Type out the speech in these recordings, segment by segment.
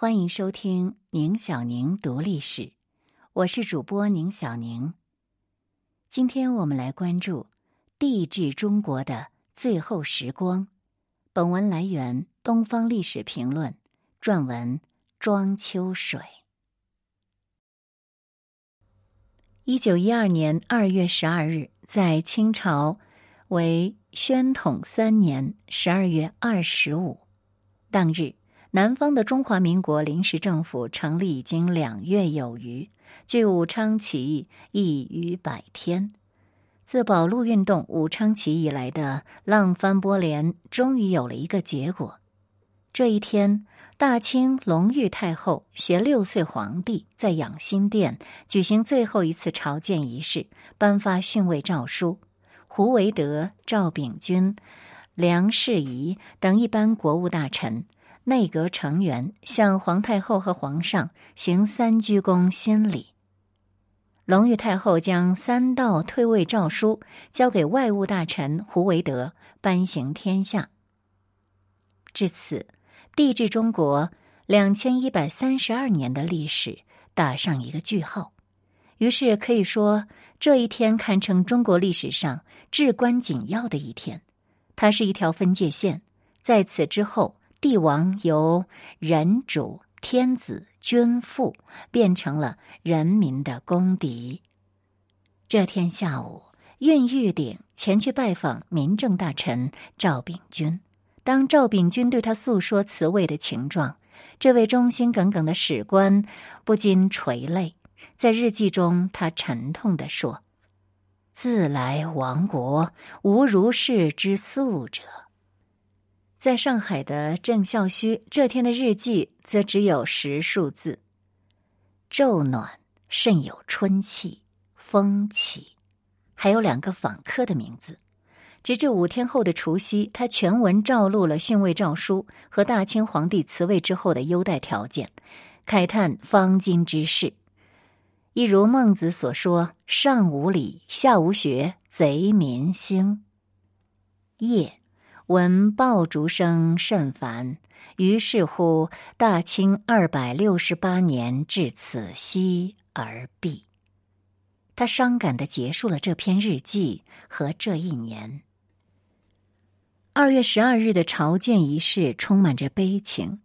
欢迎收听宁小宁读历史，我是主播宁小宁。今天我们来关注帝制中国的最后时光。本文来源《东方历史评论》，撰文庄秋水。一九一二年二月十二日，在清朝为宣统三年十二月二十五当日。南方的中华民国临时政府成立已经两月有余，距武昌起义一逾百天。自保路运动、武昌起义以来的浪翻波连，终于有了一个结果。这一天，大清隆裕太后携六岁皇帝在养心殿举行最后一次朝见仪式，颁发训位诏书。胡维德、赵秉钧、梁士仪等一般国务大臣。内阁成员向皇太后和皇上行三鞠躬新礼。隆裕太后将三道退位诏书交给外务大臣胡维德颁行天下。至此，帝制中国两千一百三十二年的历史打上一个句号。于是可以说，这一天堪称中国历史上至关紧要的一天。它是一条分界线，在此之后。帝王由人主、天子、君父变成了人民的公敌。这天下午，运玉鼎前去拜访民政大臣赵秉钧。当赵秉钧对他诉说辞位的情状，这位忠心耿耿的史官不禁垂泪。在日记中，他沉痛地说：“自来亡国，无如是之素者。”在上海的郑孝胥这天的日记则只有十数字：“昼暖，甚有春气，风起。”还有两个访客的名字。直至五天后的除夕，他全文照录了训位诏书和大清皇帝辞位之后的优待条件，慨叹方今之事。一如孟子所说：“上无礼，下无学，贼民兴。”夜。闻爆竹声甚烦，于是乎大清二百六十八年至此夕而毕。他伤感的结束了这篇日记和这一年。二月十二日的朝见仪式充满着悲情。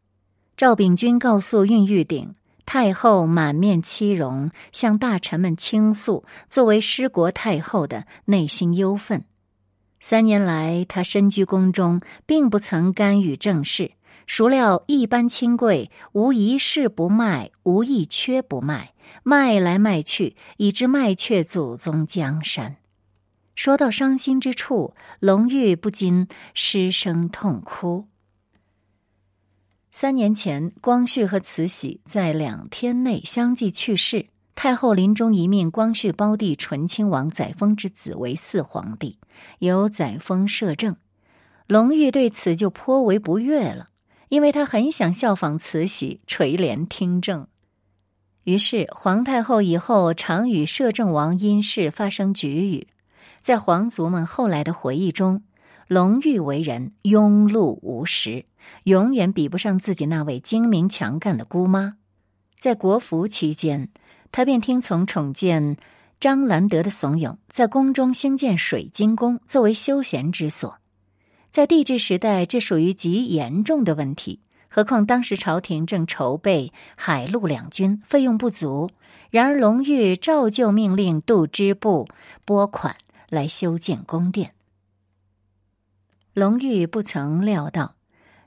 赵秉钧告诉运玉鼎，太后满面凄容，向大臣们倾诉作为失国太后的内心忧愤。三年来，他身居宫中，并不曾干预政事。孰料一般亲贵，无一事不卖，无一缺不卖，卖来卖去，以致卖却祖宗江山。说到伤心之处，龙玉不禁失声痛哭。三年前，光绪和慈禧在两天内相继去世。太后临终遗命，光绪胞弟醇亲王载沣之子为四皇帝，由载沣摄政。隆裕对此就颇为不悦了，因为他很想效仿慈禧垂帘听政。于是皇太后以后常与摄政王因事发生局语。在皇族们后来的回忆中，隆裕为人庸碌无识，永远比不上自己那位精明强干的姑妈。在国服期间。他便听从宠见张兰德的怂恿，在宫中兴建水晶宫作为休闲之所。在帝制时代，这属于极严重的问题。何况当时朝廷正筹备海陆两军，费用不足。然而隆裕照旧命令杜支部拨款来修建宫殿。隆裕不曾料到，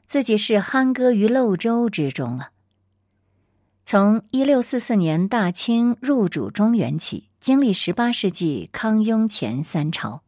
自己是酣歌于漏舟之中啊。从一六四四年大清入主中原起，经历十八世纪康雍乾三朝，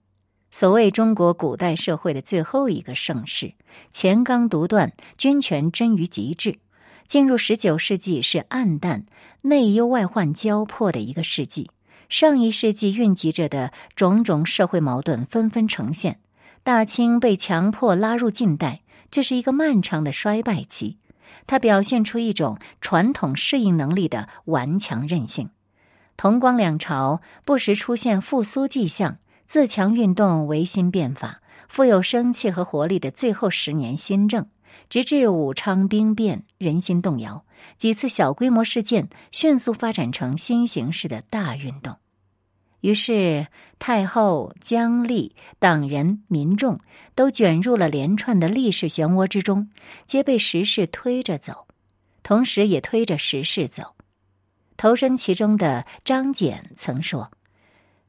所谓中国古代社会的最后一个盛世，乾纲独断，君权臻于极致。进入十九世纪是暗淡、内忧外患交迫的一个世纪。上一世纪蕴积着的种种社会矛盾纷纷呈现，大清被强迫拉入近代，这是一个漫长的衰败期。他表现出一种传统适应能力的顽强韧性。同光两朝不时出现复苏迹象，自强运动维新变法，富有生气和活力的最后十年新政，直至武昌兵变，人心动摇，几次小规模事件迅速发展成新形势的大运动。于是，太后、姜丽、党人、民众都卷入了连串的历史漩涡之中，皆被时势推着走，同时也推着时势走。投身其中的张謇曾说：“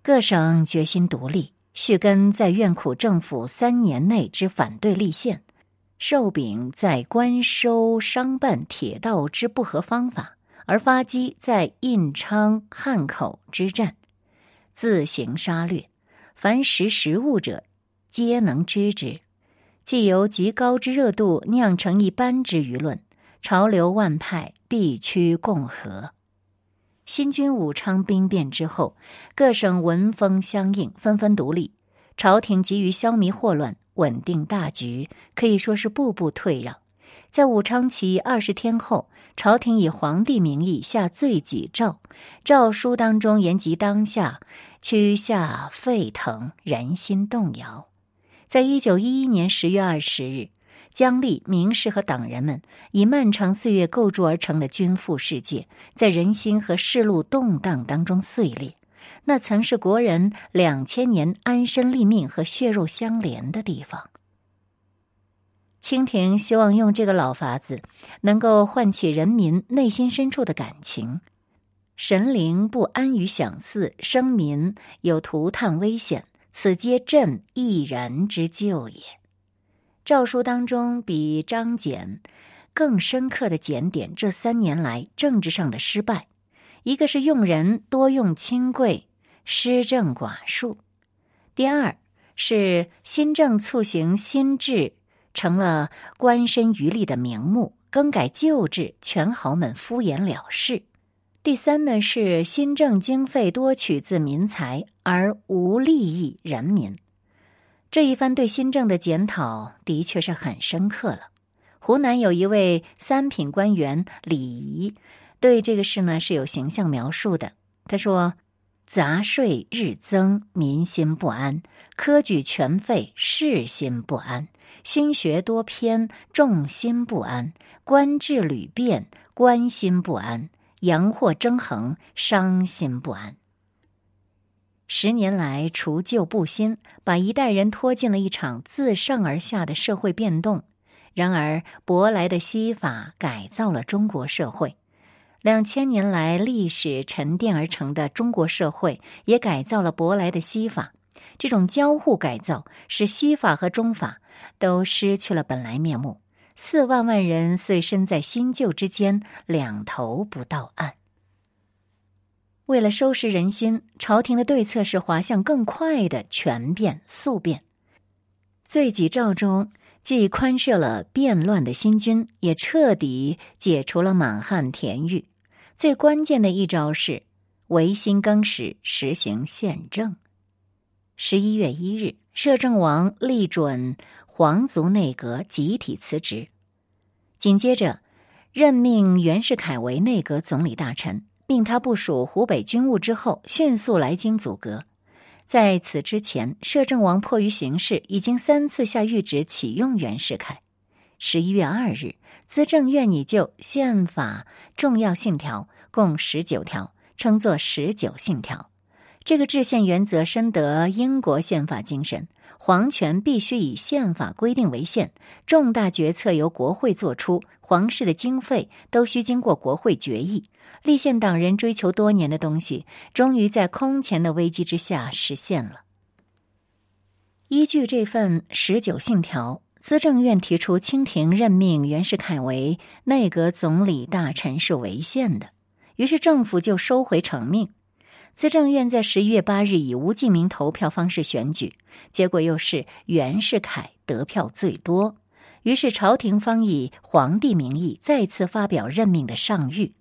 各省决心独立，续根在院苦政府三年内之反对立宪，受柄在官收商办铁道之不合方法，而发机在印昌汉口之战。”自行杀掠，凡识时务者，皆能知之。既由极高之热度酿成一般之舆论，潮流万派必趋共和。新军武昌兵变之后，各省闻风相应，纷纷独立。朝廷急于消弭祸乱，稳定大局，可以说是步步退让。在武昌起义二十天后，朝廷以皇帝名义下罪己诏，诏书当中言及当下。曲下沸腾，人心动摇。在一九一一年十月二十日，姜立、名士和党人们以漫长岁月构筑而成的君父世界，在人心和世路动荡当中碎裂。那曾是国人两千年安身立命和血肉相连的地方。清廷希望用这个老法子，能够唤起人民内心深处的感情。神灵不安于享祀，生民有涂炭危险，此皆朕一人之救也。诏书当中比张謇更深刻的检点这三年来政治上的失败：一个是用人多用亲贵，施政寡数；第二是新政促行新制，成了官身渔利的名目；更改旧制，权豪们敷衍了事。第三呢是新政经费多取自民财而无利益人民，这一番对新政的检讨的确是很深刻了。湖南有一位三品官员李仪，对这个事呢是有形象描述的。他说：“杂税日增，民心不安；科举全废，士心不安；新学多偏，重心不安；官制屡变，官心不安。”洋货争衡，伤心不安。十年来除旧布新，把一代人拖进了一场自上而下的社会变动。然而，舶来的西法改造了中国社会，两千年来历史沉淀而成的中国社会也改造了舶来的西法。这种交互改造，使西法和中法都失去了本来面目。四万万人遂身在新旧之间，两头不到岸。为了收拾人心，朝廷的对策是滑向更快的全变速变。罪己诏中既宽赦了变乱的新军，也彻底解除了满汉田狱。最关键的一招是维新更始，实行宪政。十一月一日，摄政王立准。皇族内阁集体辞职，紧接着任命袁世凯为内阁总理大臣，命他部署湖北军务之后，迅速来京阻隔。在此之前，摄政王迫于形势，已经三次下谕旨启用袁世凯。十一月二日，资政院拟就宪法重要信条共十九条，称作十九信条。这个制宪原则深得英国宪法精神。皇权必须以宪法规定为限，重大决策由国会作出，皇室的经费都需经过国会决议。立宪党人追求多年的东西，终于在空前的危机之下实现了。依据这份十九信条，资政院提出清廷任命袁世凯为内阁总理大臣是违宪的，于是政府就收回成命。资政院在十一月八日以无记名投票方式选举，结果又是袁世凯得票最多。于是朝廷方以皇帝名义再次发表任命的上谕。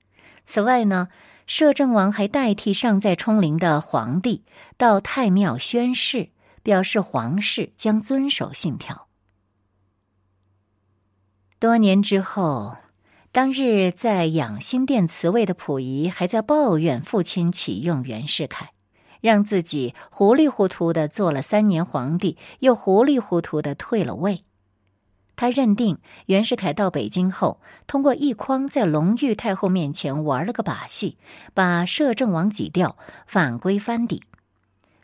此外呢，摄政王还代替尚在冲陵的皇帝到太庙宣誓，表示皇室将遵守信条。多年之后。当日在养心殿辞位的溥仪还在抱怨父亲启用袁世凯，让自己糊里糊涂的做了三年皇帝，又糊里糊涂的退了位。他认定袁世凯到北京后，通过奕匡在隆裕太后面前玩了个把戏，把摄政王挤掉，反归藩邸。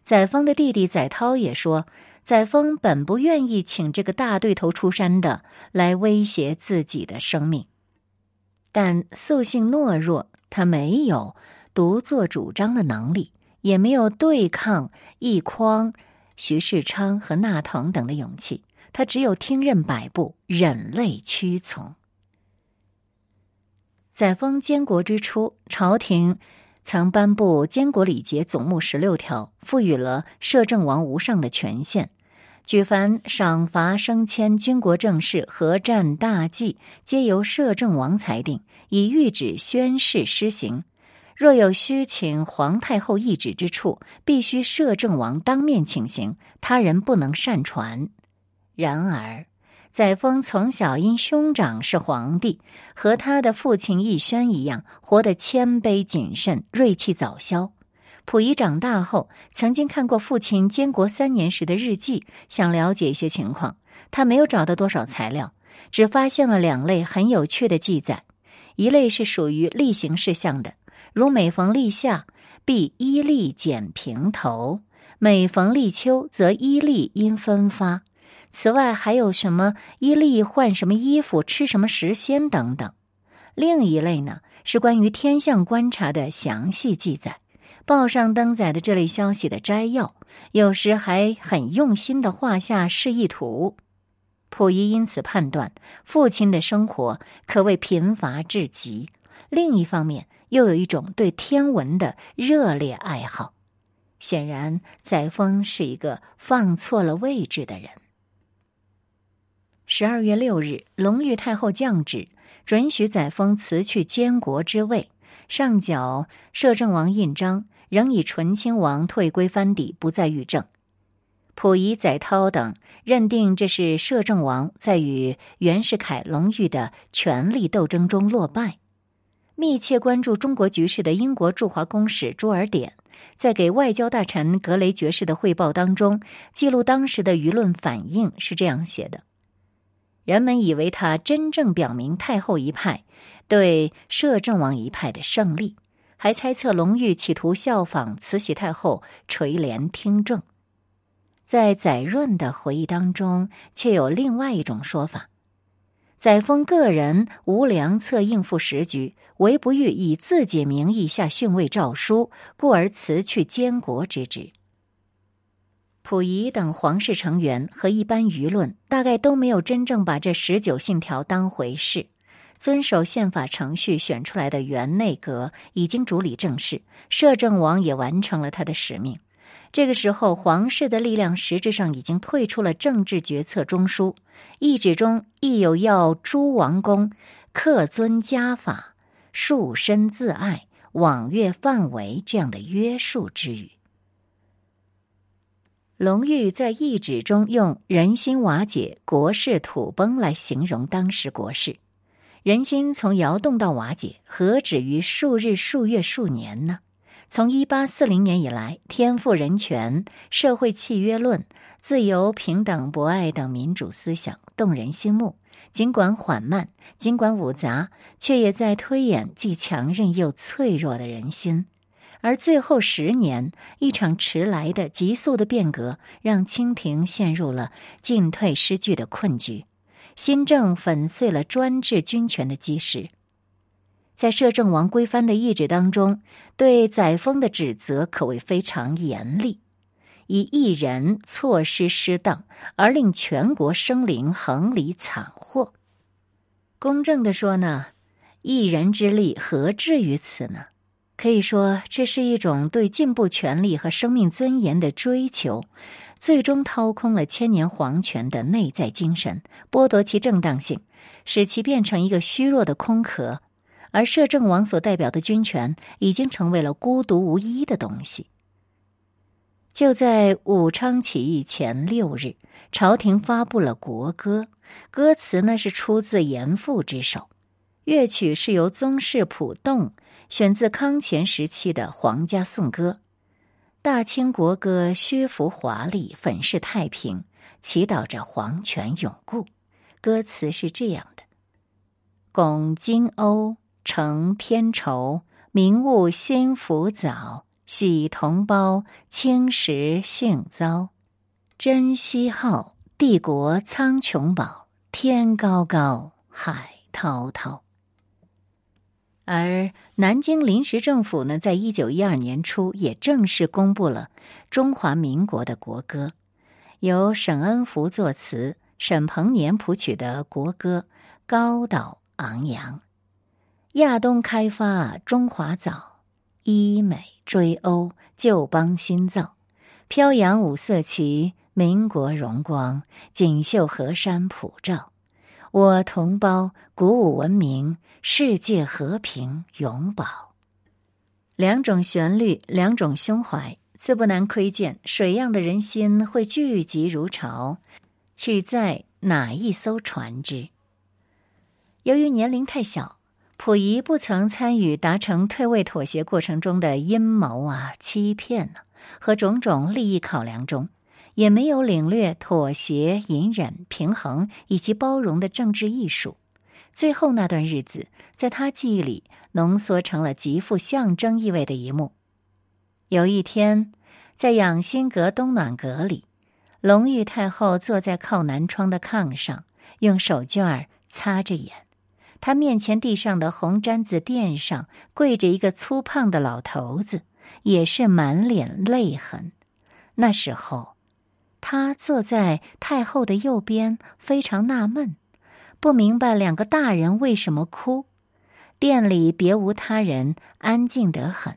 载沣的弟弟载涛也说，载沣本不愿意请这个大对头出山的来威胁自己的生命，但素性懦弱，他没有独作主张的能力，也没有对抗奕匡。徐世昌和纳腾等的勇气，他只有听任摆布，忍泪屈从。载沣监国之初，朝廷曾颁布监国礼节总目十六条，赋予了摄政王无上的权限，举凡赏罚升迁、军国政事、和战大计，皆由摄政王裁定，以谕旨宣誓施行。若有需请皇太后懿旨之处，必须摄政王当面请行，他人不能擅传。然而，载沣从小因兄长是皇帝，和他的父亲奕轩一样，活得谦卑谨慎，锐气早消。溥仪长大后，曾经看过父亲监国三年时的日记，想了解一些情况。他没有找到多少材料，只发现了两类很有趣的记载：一类是属于例行事项的。如每逢立夏，必依例剪平头；每逢立秋，则依例因分发。此外，还有什么依例换什么衣服、吃什么时鲜等等。另一类呢，是关于天象观察的详细记载。报上登载的这类消息的摘要，有时还很用心的画下示意图。溥仪因此判断，父亲的生活可谓贫乏至极。另一方面，又有一种对天文的热烈爱好。显然，载沣是一个放错了位置的人。十二月六日，隆裕太后降旨，准许载沣辞去监国之位，上缴摄政王印章，仍以醇亲王退归藩邸，不再御政。溥仪、载涛等认定这是摄政王在与袁世凯、隆裕的权力斗争中落败。密切关注中国局势的英国驻华公使朱尔典，在给外交大臣格雷爵士的汇报当中，记录当时的舆论反应是这样写的：人们以为他真正表明太后一派对摄政王一派的胜利，还猜测隆裕企图效仿慈禧太后垂帘听政。在载润的回忆当中，却有另外一种说法。载沣个人无良策应付时局，唯不欲以自己名义下逊位诏书，故而辞去监国之职。溥仪等皇室成员和一般舆论大概都没有真正把这十九信条当回事。遵守宪法程序选出来的原内阁已经主理政事，摄政王也完成了他的使命。这个时候，皇室的力量实质上已经退出了政治决策中枢。懿旨中亦有要诸王公恪遵家法、束身自爱、网阅范围这样的约束之语。隆裕在懿旨中用“人心瓦解、国势土崩”来形容当时国事。人心从摇动到瓦解，何止于数日、数月、数年呢？从一八四零年以来，天赋人权、社会契约论、自由、平等、博爱等民主思想动人心目。尽管缓慢，尽管复杂，却也在推演既强韧又脆弱的人心。而最后十年，一场迟来的急速的变革，让清廷陷入了进退失据的困局。新政粉碎了专制军权的基石。在摄政王归藩的懿旨当中，对载沣的指责可谓非常严厉，以一人错失失当而令全国生灵横离惨祸。公正的说呢，一人之力何至于此呢？可以说，这是一种对进步权利和生命尊严的追求，最终掏空了千年皇权的内在精神，剥夺其正当性，使其变成一个虚弱的空壳。而摄政王所代表的军权已经成为了孤独无依的东西。就在武昌起义前六日，朝廷发布了国歌，歌词呢是出自严复之手，乐曲是由宗室谱动，选自康乾时期的皇家颂歌。大清国歌虚浮华丽，粉饰太平，祈祷着皇权永固。歌词是这样的：“拱金瓯承天筹，明物心浮早。喜同胞，青石幸遭。珍惜好，帝国苍穹宝。天高高，海滔滔。”而南京临时政府呢，在一九一二年初也正式公布了中华民国的国歌，由沈恩福作词、沈鹏年谱曲的国歌，高岛昂扬。亚东开发中华早，医美追欧旧邦新造，飘扬五色旗，民国荣光，锦绣河山普照。我同胞鼓舞文明，世界和平永保。两种旋律，两种胸怀，自不难窥见水样的人心会聚集如潮，取在哪一艘船只？由于年龄太小，溥仪不曾参与达成退位妥协过程中的阴谋啊、欺骗呢和种种利益考量中。也没有领略妥协、隐忍、平衡以及包容的政治艺术。最后那段日子，在他记忆里浓缩成了极富象征意味的一幕。有一天，在养心阁东暖阁里，隆裕太后坐在靠南窗的炕上，用手绢儿擦着眼。她面前地上的红毡子垫上跪着一个粗胖的老头子，也是满脸泪痕。那时候。他坐在太后的右边，非常纳闷，不明白两个大人为什么哭。店里别无他人，安静得很。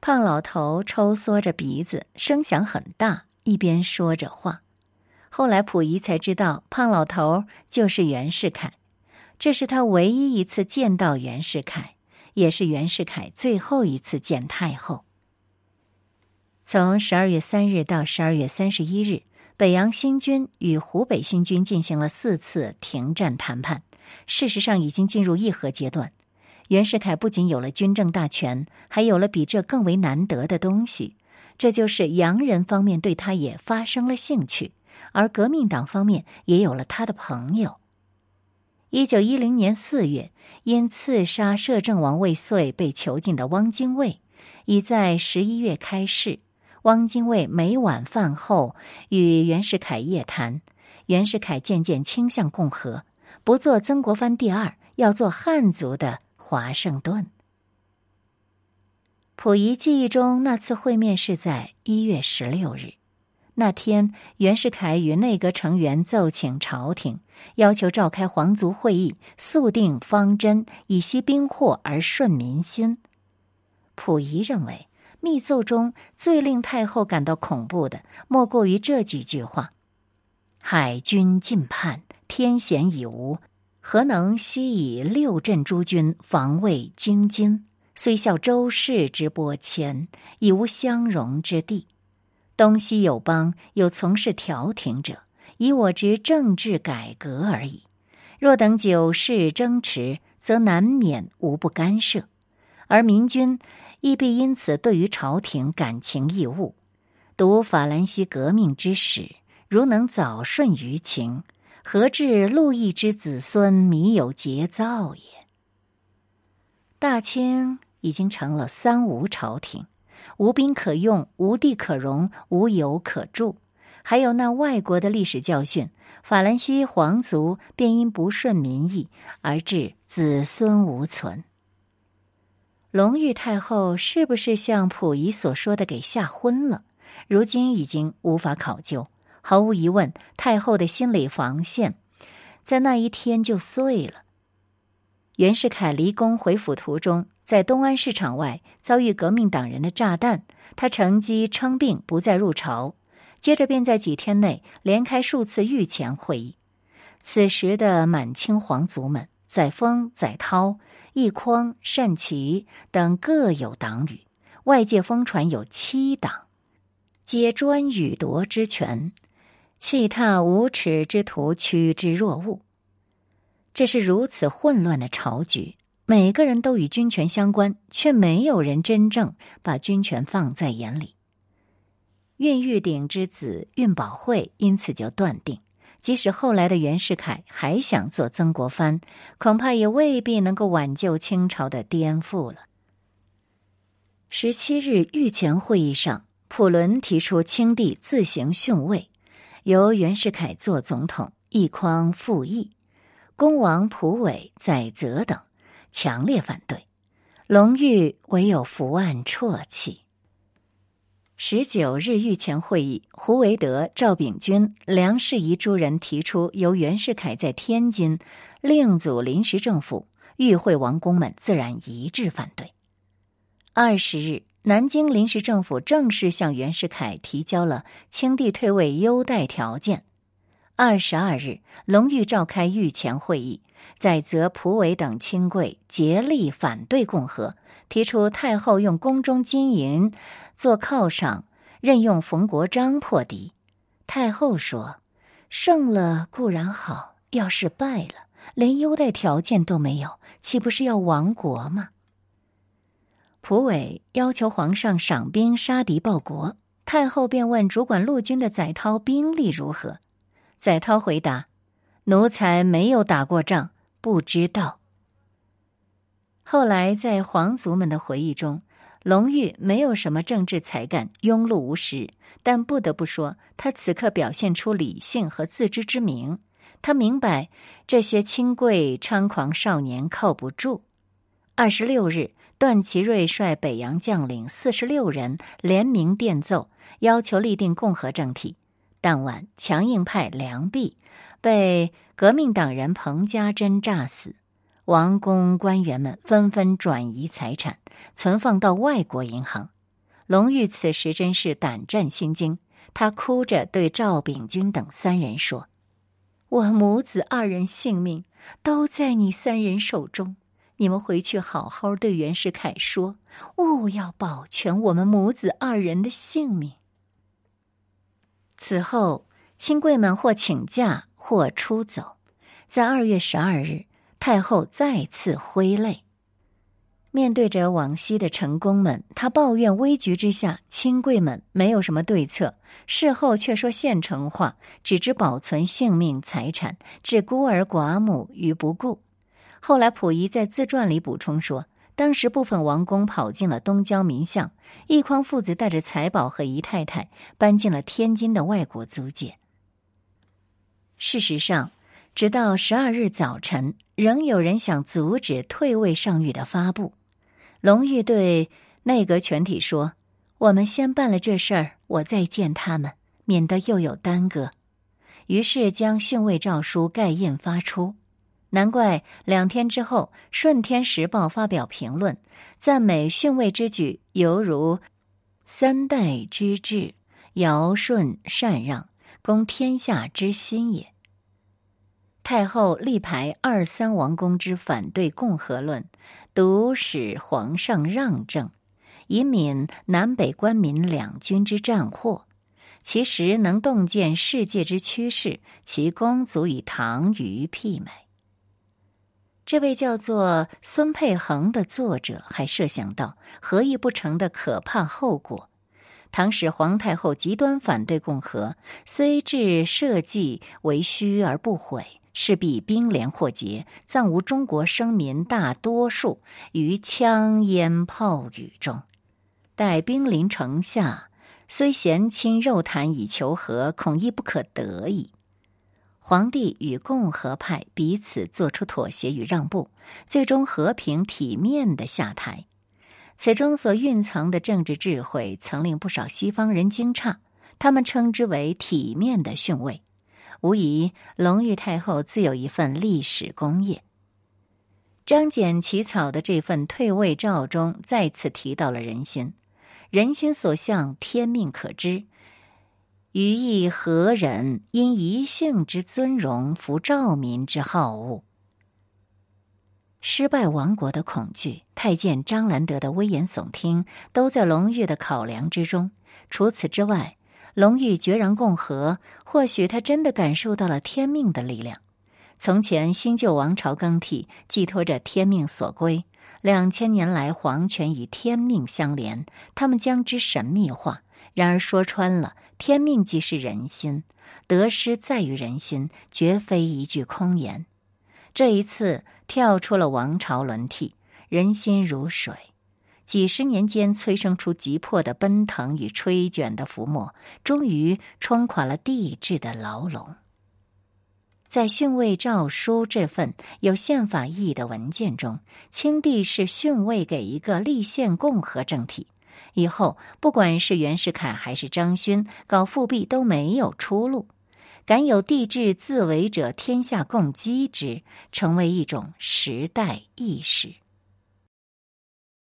胖老头抽缩着鼻子，声响很大，一边说着话。后来溥仪才知道，胖老头就是袁世凯。这是他唯一一次见到袁世凯，也是袁世凯最后一次见太后。从十二月三日到十二月三十一日。北洋新军与湖北新军进行了四次停战谈判，事实上已经进入议和阶段。袁世凯不仅有了军政大权，还有了比这更为难得的东西，这就是洋人方面对他也发生了兴趣，而革命党方面也有了他的朋友。一九一零年四月，因刺杀摄政王未遂被囚禁的汪精卫，已在十一月开市。汪精卫每晚饭后与袁世凯夜谈，袁世凯渐渐倾向共和，不做曾国藩第二，要做汉族的华盛顿。溥仪记忆中那次会面是在一月十六日，那天袁世凯与内阁成员奏请朝廷，要求召开皇族会议，速定方针，以息兵祸而顺民心。溥仪认为。密奏中最令太后感到恐怖的，莫过于这几句话：“海军近叛，天险已无，何能悉以六镇诸军防卫京津？虽效周氏之拨迁，已无相容之地。东西友邦有从事调停者，以我之政治改革而已。若等九世争持，则难免无不干涉，而民军。”亦必因此对于朝廷感情义务。读法兰西革命之史，如能早顺于情，何至路易之子孙弥有节造也？大清已经成了三无朝廷，无兵可用，无地可容，无油可铸。还有那外国的历史教训，法兰西皇族便因不顺民意而致子孙无存。隆裕太后是不是像溥仪所说的给吓昏了？如今已经无法考究。毫无疑问，太后的心理防线在那一天就碎了。袁世凯离宫回府途中，在东安市场外遭遇革命党人的炸弹，他乘机称病，不再入朝。接着便在几天内连开数次御前会议。此时的满清皇族们。载沣、载涛、奕匡、单琦等各有党羽，外界疯传有七党，皆专予夺之权，弃踏无耻之徒，趋之若鹜。这是如此混乱的朝局，每个人都与军权相关，却没有人真正把军权放在眼里。运玉鼎之子运宝会因此就断定。即使后来的袁世凯还想做曾国藩，恐怕也未必能够挽救清朝的颠覆了。十七日御前会议上，普伦提出清帝自行逊位，由袁世凯做总统，一匡复议。恭王溥伟、载泽等强烈反对，隆裕唯有伏案啜泣。十九日御前会议，胡惟德、赵秉钧、梁士仪诸人提出由袁世凯在天津另组临时政府，与会王公们自然一致反对。二十日，南京临时政府正式向袁世凯提交了清帝退位优待条件。二十二日，隆裕召开御前会议，载泽、蒲伟等亲贵竭力反对共和，提出太后用宫中金银做犒赏，任用冯国璋破敌。太后说：“胜了固然好，要是败了，连优待条件都没有，岂不是要亡国吗？”蒲伟要求皇上赏兵杀敌报国，太后便问主管陆军的载涛兵力如何。载涛回答：“奴才没有打过仗，不知道。”后来在皇族们的回忆中，隆裕没有什么政治才干，庸碌无识，但不得不说，他此刻表现出理性和自知之明。他明白这些清贵猖狂少年靠不住。二十六日，段祺瑞率北洋将领四十六人联名电奏，要求立定共和政体。当晚，强硬派梁弼被革命党人彭家珍炸死，王公官员们纷纷转移财产，存放到外国银行。隆裕此时真是胆战心惊，他哭着对赵秉钧等三人说：“我母子二人性命都在你三人手中，你们回去好好对袁世凯说，务要保全我们母子二人的性命。”此后，亲贵们或请假，或出走。在二月十二日，太后再次挥泪，面对着往昔的臣工们，她抱怨危局之下，亲贵们没有什么对策。事后却说现成话，只知保存性命财产，置孤儿寡母于不顾。后来，溥仪在自传里补充说。当时部分王公跑进了东郊民巷，一匡父子带着财宝和姨太太搬进了天津的外国租界。事实上，直到十二日早晨，仍有人想阻止退位上谕的发布。隆裕对内阁全体说：“我们先办了这事儿，我再见他们，免得又有耽搁。”于是将训位诏书盖印发出。难怪两天之后，《顺天时报》发表评论，赞美逊位之举犹如三代之治，尧舜禅让，公天下之心也。太后力排二三王公之反对共和论，独使皇上让政，以免南北官民两军之战祸。其实能洞见世界之趋势，其功足以唐虞媲美。这位叫做孙佩恒的作者还设想到合议不成的可怕后果。唐使皇太后极端反对共和，虽置社稷为虚而不悔，势必兵连祸结，葬无中国生民大多数于枪烟炮雨中。待兵临城下，虽贤亲肉谈以求和，恐亦不可得矣。皇帝与共和派彼此做出妥协与让步，最终和平体面的下台。此中所蕴藏的政治智慧，曾令不少西方人惊诧。他们称之为“体面的逊位”。无疑，隆裕太后自有一份历史功业。张謇起草的这份退位诏中，再次提到了人心。人心所向，天命可知。余亦何人因一姓之尊荣，服赵民之好恶？失败亡国的恐惧，太监张兰德的危言耸听，都在隆裕的考量之中。除此之外，隆裕决然共和，或许他真的感受到了天命的力量。从前新旧王朝更替，寄托着天命所归；两千年来，皇权与天命相连，他们将之神秘化。然而说穿了，天命即是人心，得失在于人心，绝非一句空言。这一次跳出了王朝轮替，人心如水，几十年间催生出急迫的奔腾与吹卷的浮沫，终于冲垮了帝制的牢笼。在训位诏书这份有宪法意义的文件中，清帝是训位给一个立宪共和政体，以后不管是袁世凯还是张勋搞复辟都没有出路。敢有帝制自为者，天下共击之，成为一种时代意识。